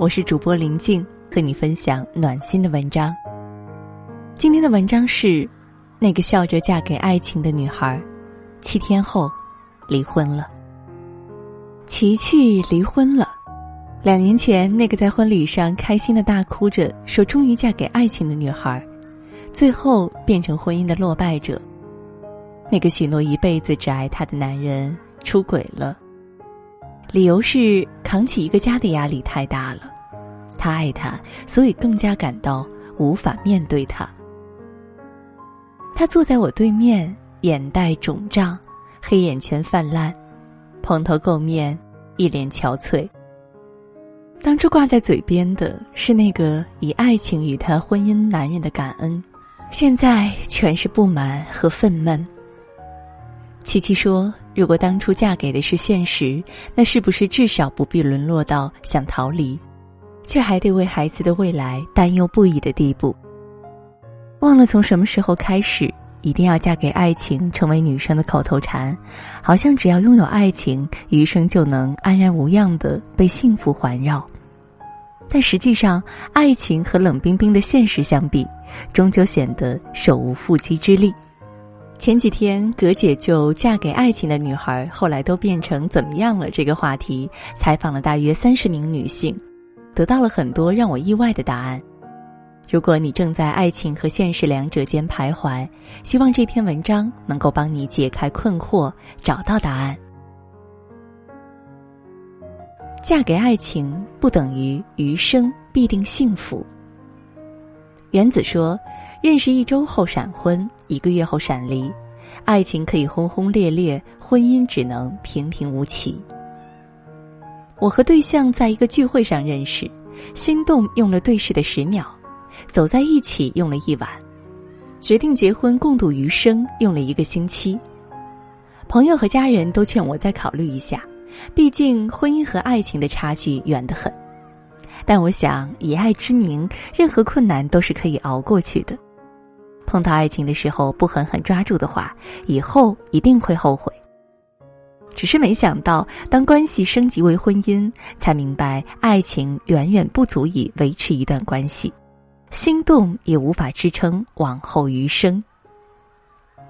我是主播林静，和你分享暖心的文章。今天的文章是：那个笑着嫁给爱情的女孩，七天后离婚了。琪琪离婚了。两年前，那个在婚礼上开心的大哭着说终于嫁给爱情的女孩，最后变成婚姻的落败者。那个许诺一辈子只爱她的男人出轨了，理由是扛起一个家的压力太大了。他爱她，所以更加感到无法面对她。他坐在我对面，眼袋肿胀，黑眼圈泛滥，蓬头垢面，一脸憔悴。当初挂在嘴边的是那个以爱情与他婚姻男人的感恩，现在全是不满和愤懑。琪琪说：“如果当初嫁给的是现实，那是不是至少不必沦落到想逃离，却还得为孩子的未来担忧不已的地步？忘了从什么时候开始，一定要嫁给爱情成为女生的口头禅，好像只要拥有爱情，余生就能安然无恙的被幸福环绕。”但实际上，爱情和冷冰冰的现实相比，终究显得手无缚鸡之力。前几天，葛姐就嫁给爱情的女孩，后来都变成怎么样了？这个话题采访了大约三十名女性，得到了很多让我意外的答案。如果你正在爱情和现实两者间徘徊，希望这篇文章能够帮你解开困惑，找到答案。嫁给爱情不等于余生必定幸福。原子说：“认识一周后闪婚，一个月后闪离，爱情可以轰轰烈烈，婚姻只能平平无奇。”我和对象在一个聚会上认识，心动用了对视的十秒，走在一起用了一晚，决定结婚共度余生用了一个星期。朋友和家人都劝我再考虑一下。毕竟，婚姻和爱情的差距远得很，但我想以爱之名，任何困难都是可以熬过去的。碰到爱情的时候不狠狠抓住的话，以后一定会后悔。只是没想到，当关系升级为婚姻，才明白爱情远远不足以维持一段关系，心动也无法支撑往后余生。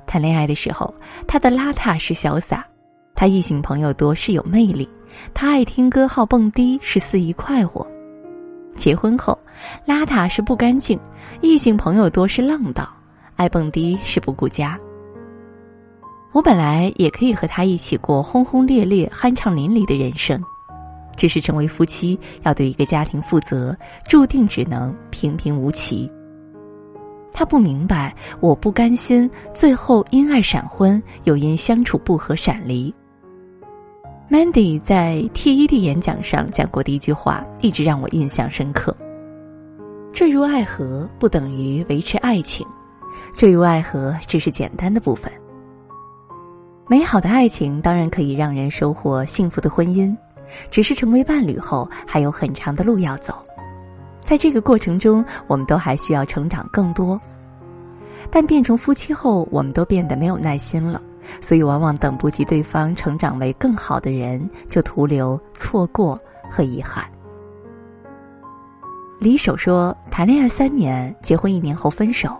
谈恋爱的时候，他的邋遢是潇洒。他异性朋友多是有魅力，他爱听歌好蹦迪是肆意快活。结婚后，邋遢是不干净，异性朋友多是浪荡，爱蹦迪是不顾家。我本来也可以和他一起过轰轰烈烈、酣畅淋漓的人生，只是成为夫妻要对一个家庭负责，注定只能平平无奇。他不明白，我不甘心，最后因爱闪婚，又因相处不和闪离。Mandy 在 TED 演讲上讲过的一句话，一直让我印象深刻：“坠入爱河不等于维持爱情，坠入爱河只是简单的部分。美好的爱情当然可以让人收获幸福的婚姻，只是成为伴侣后还有很长的路要走。在这个过程中，我们都还需要成长更多。但变成夫妻后，我们都变得没有耐心了。”所以，往往等不及对方成长为更好的人，就徒留错过和遗憾。李守说：“谈恋爱三年，结婚一年后分手，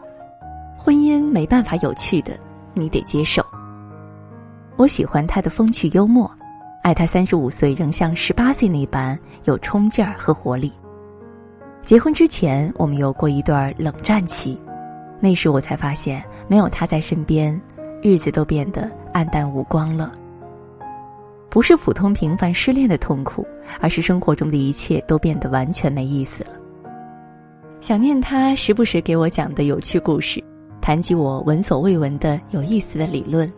婚姻没办法有趣的，你得接受。”我喜欢他的风趣幽默，爱他三十五岁仍像十八岁那般有冲劲儿和活力。结婚之前，我们有过一段冷战期，那时我才发现，没有他在身边。日子都变得暗淡无光了，不是普通平凡失恋的痛苦，而是生活中的一切都变得完全没意思了。想念他时不时给我讲的有趣故事，谈及我闻所未闻的有意思的理论，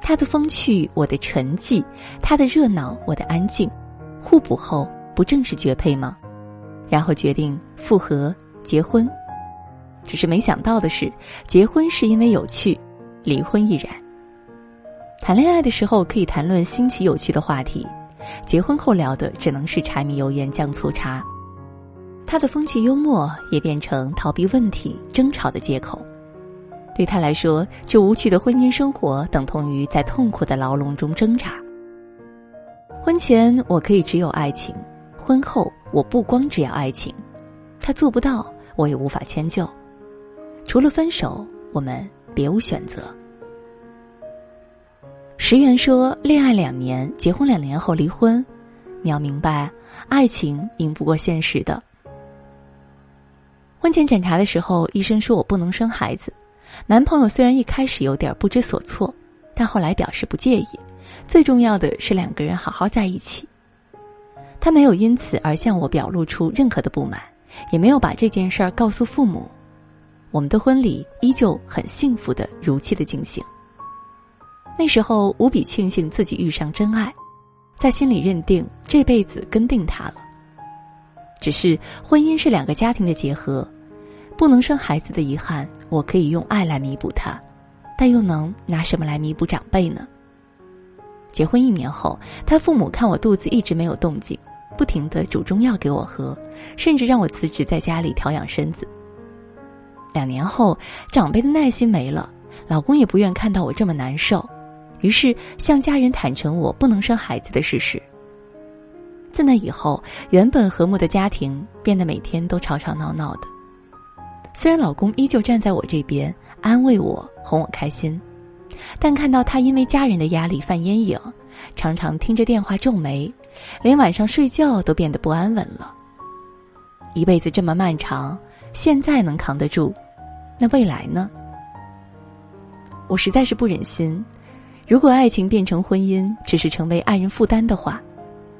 他的风趣，我的沉寂，他的热闹，我的安静，互补后不正是绝配吗？然后决定复合结婚，只是没想到的是，结婚是因为有趣。离婚亦然。谈恋爱的时候可以谈论新奇有趣的话题，结婚后聊的只能是柴米油盐酱醋茶。他的风趣幽默也变成逃避问题、争吵的借口。对他来说，这无趣的婚姻生活等同于在痛苦的牢笼中挣扎。婚前我可以只有爱情，婚后我不光只要爱情，他做不到，我也无法迁就。除了分手，我们别无选择。石原说：“恋爱两年，结婚两年后离婚，你要明白，爱情赢不过现实的。”婚前检查的时候，医生说我不能生孩子。男朋友虽然一开始有点不知所措，但后来表示不介意。最重要的是两个人好好在一起。他没有因此而向我表露出任何的不满，也没有把这件事儿告诉父母。我们的婚礼依旧很幸福的如期的进行。那时候无比庆幸自己遇上真爱，在心里认定这辈子跟定他了。只是婚姻是两个家庭的结合，不能生孩子的遗憾，我可以用爱来弥补它，但又能拿什么来弥补长辈呢？结婚一年后，他父母看我肚子一直没有动静，不停的煮中药给我喝，甚至让我辞职在家里调养身子。两年后，长辈的耐心没了，老公也不愿看到我这么难受，于是向家人坦诚我不能生孩子的事实。自那以后，原本和睦的家庭变得每天都吵吵闹闹的。虽然老公依旧站在我这边，安慰我，哄我开心，但看到他因为家人的压力犯烟瘾，常常听着电话皱眉，连晚上睡觉都变得不安稳了。一辈子这么漫长，现在能扛得住，那未来呢？我实在是不忍心，如果爱情变成婚姻，只是成为爱人负担的话。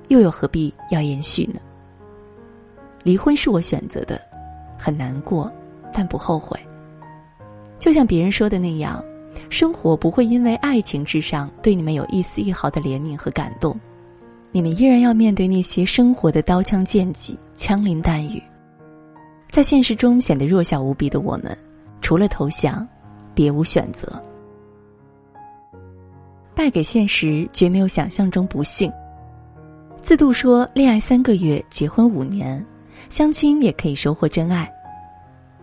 又有何必要延续呢？离婚是我选择的，很难过，但不后悔。就像别人说的那样，生活不会因为爱情至上对你们有一丝一毫的怜悯和感动，你们依然要面对那些生活的刀枪剑戟、枪林弹雨。在现实中显得弱小无比的我们，除了投降，别无选择。败给现实，绝没有想象中不幸。自度说：“恋爱三个月，结婚五年，相亲也可以收获真爱。”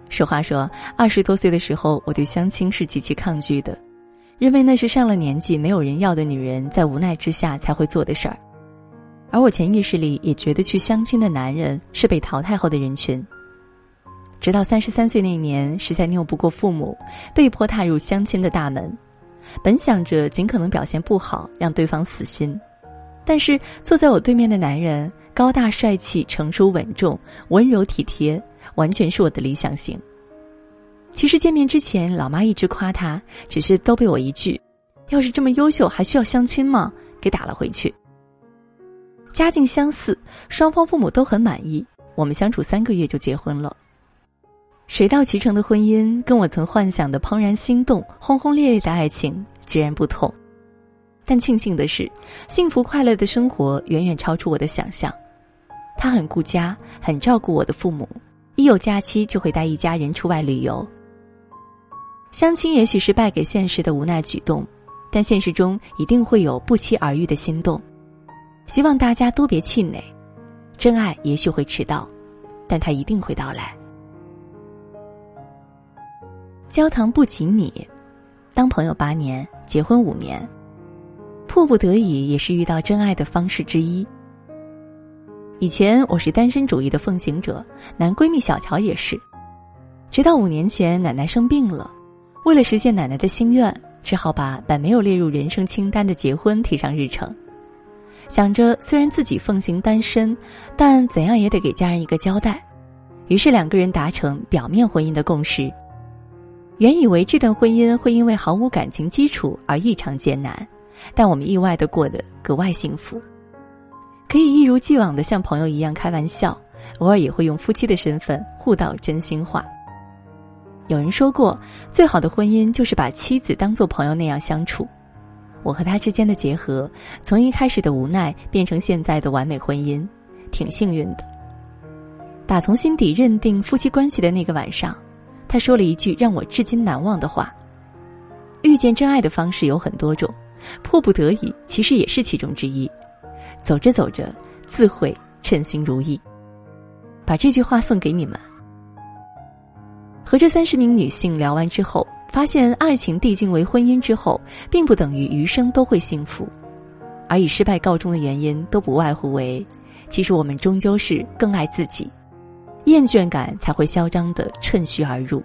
实话说，二十多岁的时候，我对相亲是极其抗拒的，认为那是上了年纪没有人要的女人在无奈之下才会做的事儿。而我潜意识里也觉得去相亲的男人是被淘汰后的人群。直到三十三岁那年，实在拗不过父母，被迫踏入相亲的大门。本想着尽可能表现不好，让对方死心。但是坐在我对面的男人高大帅气、成熟稳重、温柔体贴，完全是我的理想型。其实见面之前，老妈一直夸他，只是都被我一句“要是这么优秀，还需要相亲吗？”给打了回去。家境相似，双方父母都很满意，我们相处三个月就结婚了。水到渠成的婚姻，跟我曾幻想的怦然心动、轰轰烈烈的爱情截然不同。但庆幸的是，幸福快乐的生活远远超出我的想象。他很顾家，很照顾我的父母，一有假期就会带一家人出外旅游。相亲也许是败给现实的无奈举动，但现实中一定会有不期而遇的心动。希望大家都别气馁，真爱也许会迟到，但它一定会到来。焦糖不及你，当朋友八年，结婚五年。迫不得已也是遇到真爱的方式之一。以前我是单身主义的奉行者，男闺蜜小乔也是。直到五年前奶奶生病了，为了实现奶奶的心愿，只好把本没有列入人生清单的结婚提上日程。想着虽然自己奉行单身，但怎样也得给家人一个交代，于是两个人达成表面婚姻的共识。原以为这段婚姻会因为毫无感情基础而异常艰难。但我们意外的过得格外幸福，可以一如既往的像朋友一样开玩笑，偶尔也会用夫妻的身份互道真心话。有人说过，最好的婚姻就是把妻子当做朋友那样相处。我和他之间的结合，从一开始的无奈变成现在的完美婚姻，挺幸运的。打从心底认定夫妻关系的那个晚上，他说了一句让我至今难忘的话：“遇见真爱的方式有很多种。”迫不得已，其实也是其中之一。走着走着，自会称心如意。把这句话送给你们。和这三十名女性聊完之后，发现爱情递进为婚姻之后，并不等于余生都会幸福，而以失败告终的原因，都不外乎为其实我们终究是更爱自己，厌倦感才会嚣张的趁虚而入。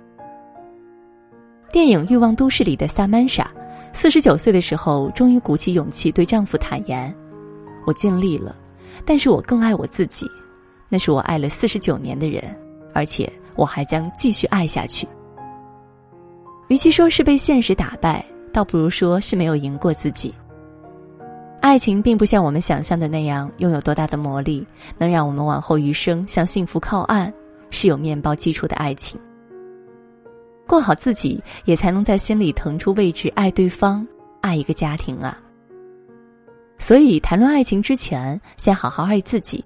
电影《欲望都市》里的萨曼莎，四十九岁的时候，终于鼓起勇气对丈夫坦言：“我尽力了，但是我更爱我自己，那是我爱了四十九年的人，而且我还将继续爱下去。”与其说是被现实打败，倒不如说是没有赢过自己。爱情并不像我们想象的那样拥有多大的魔力，能让我们往后余生向幸福靠岸，是有面包基础的爱情。过好自己，也才能在心里腾出位置爱对方，爱一个家庭啊。所以，谈论爱情之前，先好好爱自己，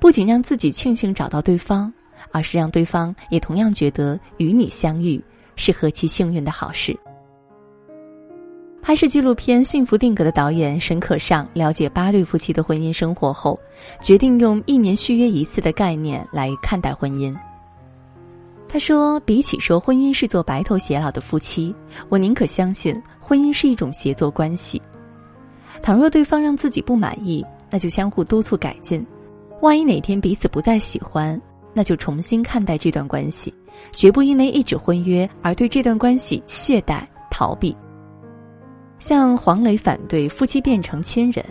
不仅让自己庆幸找到对方，而是让对方也同样觉得与你相遇是何其幸运的好事。拍摄纪录片《幸福定格》的导演沈可尚了解八对夫妻的婚姻生活后，决定用一年续约一次的概念来看待婚姻。他说：“比起说婚姻是做白头偕老的夫妻，我宁可相信婚姻是一种协作关系。倘若对方让自己不满意，那就相互督促改进；万一哪天彼此不再喜欢，那就重新看待这段关系，绝不因为一纸婚约而对这段关系懈怠逃避。”像黄磊反对夫妻变成亲人，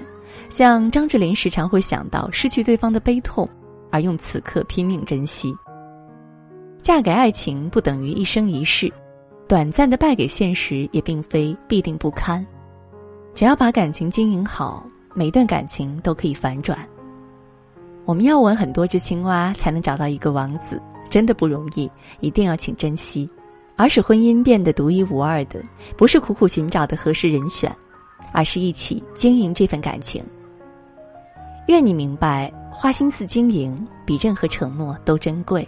像张智霖时常会想到失去对方的悲痛，而用此刻拼命珍惜。嫁给爱情不等于一生一世，短暂的败给现实也并非必定不堪。只要把感情经营好，每段感情都可以反转。我们要吻很多只青蛙才能找到一个王子，真的不容易，一定要请珍惜。而使婚姻变得独一无二的，不是苦苦寻找的合适人选，而是一起经营这份感情。愿你明白，花心思经营比任何承诺都珍贵。《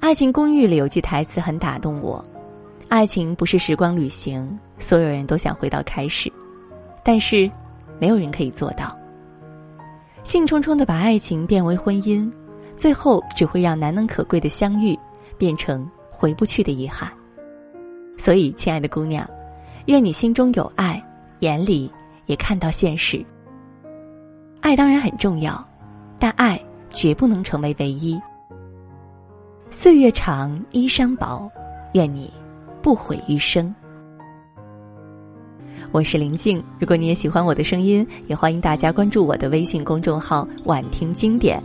爱情公寓》里有句台词很打动我：“爱情不是时光旅行，所有人都想回到开始，但是没有人可以做到。兴冲冲的把爱情变为婚姻，最后只会让难能可贵的相遇变成。”回不去的遗憾，所以，亲爱的姑娘，愿你心中有爱，眼里也看到现实。爱当然很重要，但爱绝不能成为唯一。岁月长，衣裳薄，愿你不悔余生。我是林静，如果你也喜欢我的声音，也欢迎大家关注我的微信公众号“晚听经典”。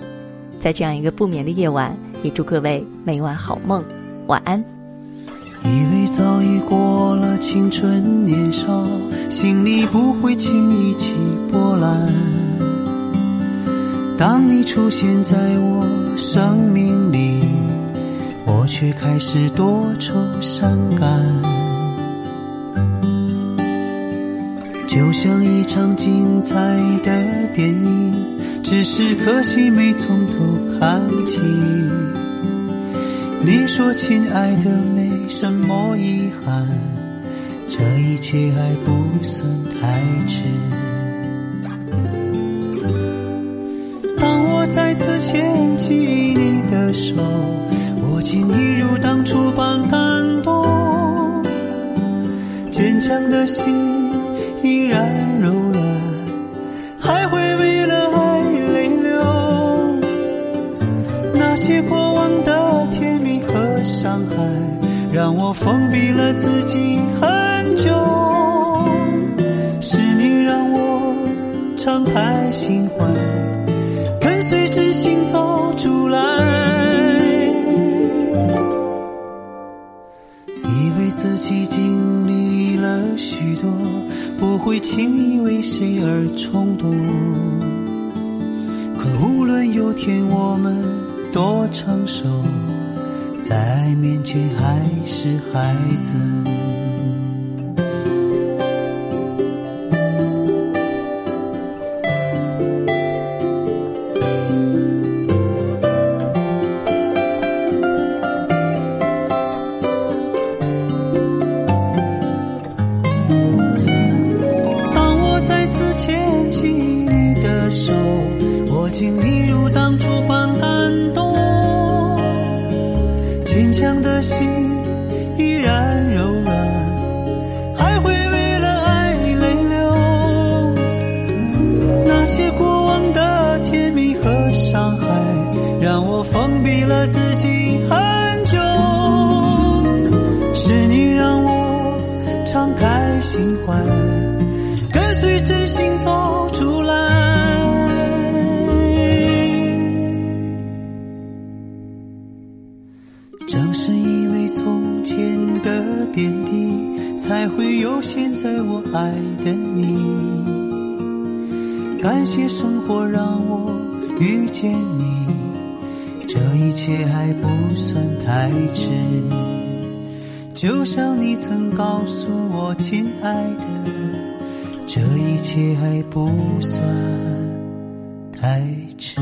在这样一个不眠的夜晚，也祝各位每晚好梦。晚安。以为早已过了青春年少，心里不会轻易起波澜。当你出现在我生命，却开始多愁善感。就像一场精彩的电影，只是可惜没从头看起。你说：“亲爱的，没什么遗憾，这一切还不算太迟。”当我再次牵起你的手，情一如当初般感动，坚强的心依然柔软，还会为了爱泪流。那些过往的甜蜜和。伤害让我封闭了自己很久，是你让我敞开心怀，会轻易为谁而冲动。可无论有天我们多成熟。在爱面前还是孩子。自己很久，是你让我敞开心怀，跟随真心走出来。正是因为从前的点滴，才会有现在我爱的你。感谢生活让我遇见你，这一切还不算太迟。就像你曾告诉我，亲爱的，这一切还不算太迟。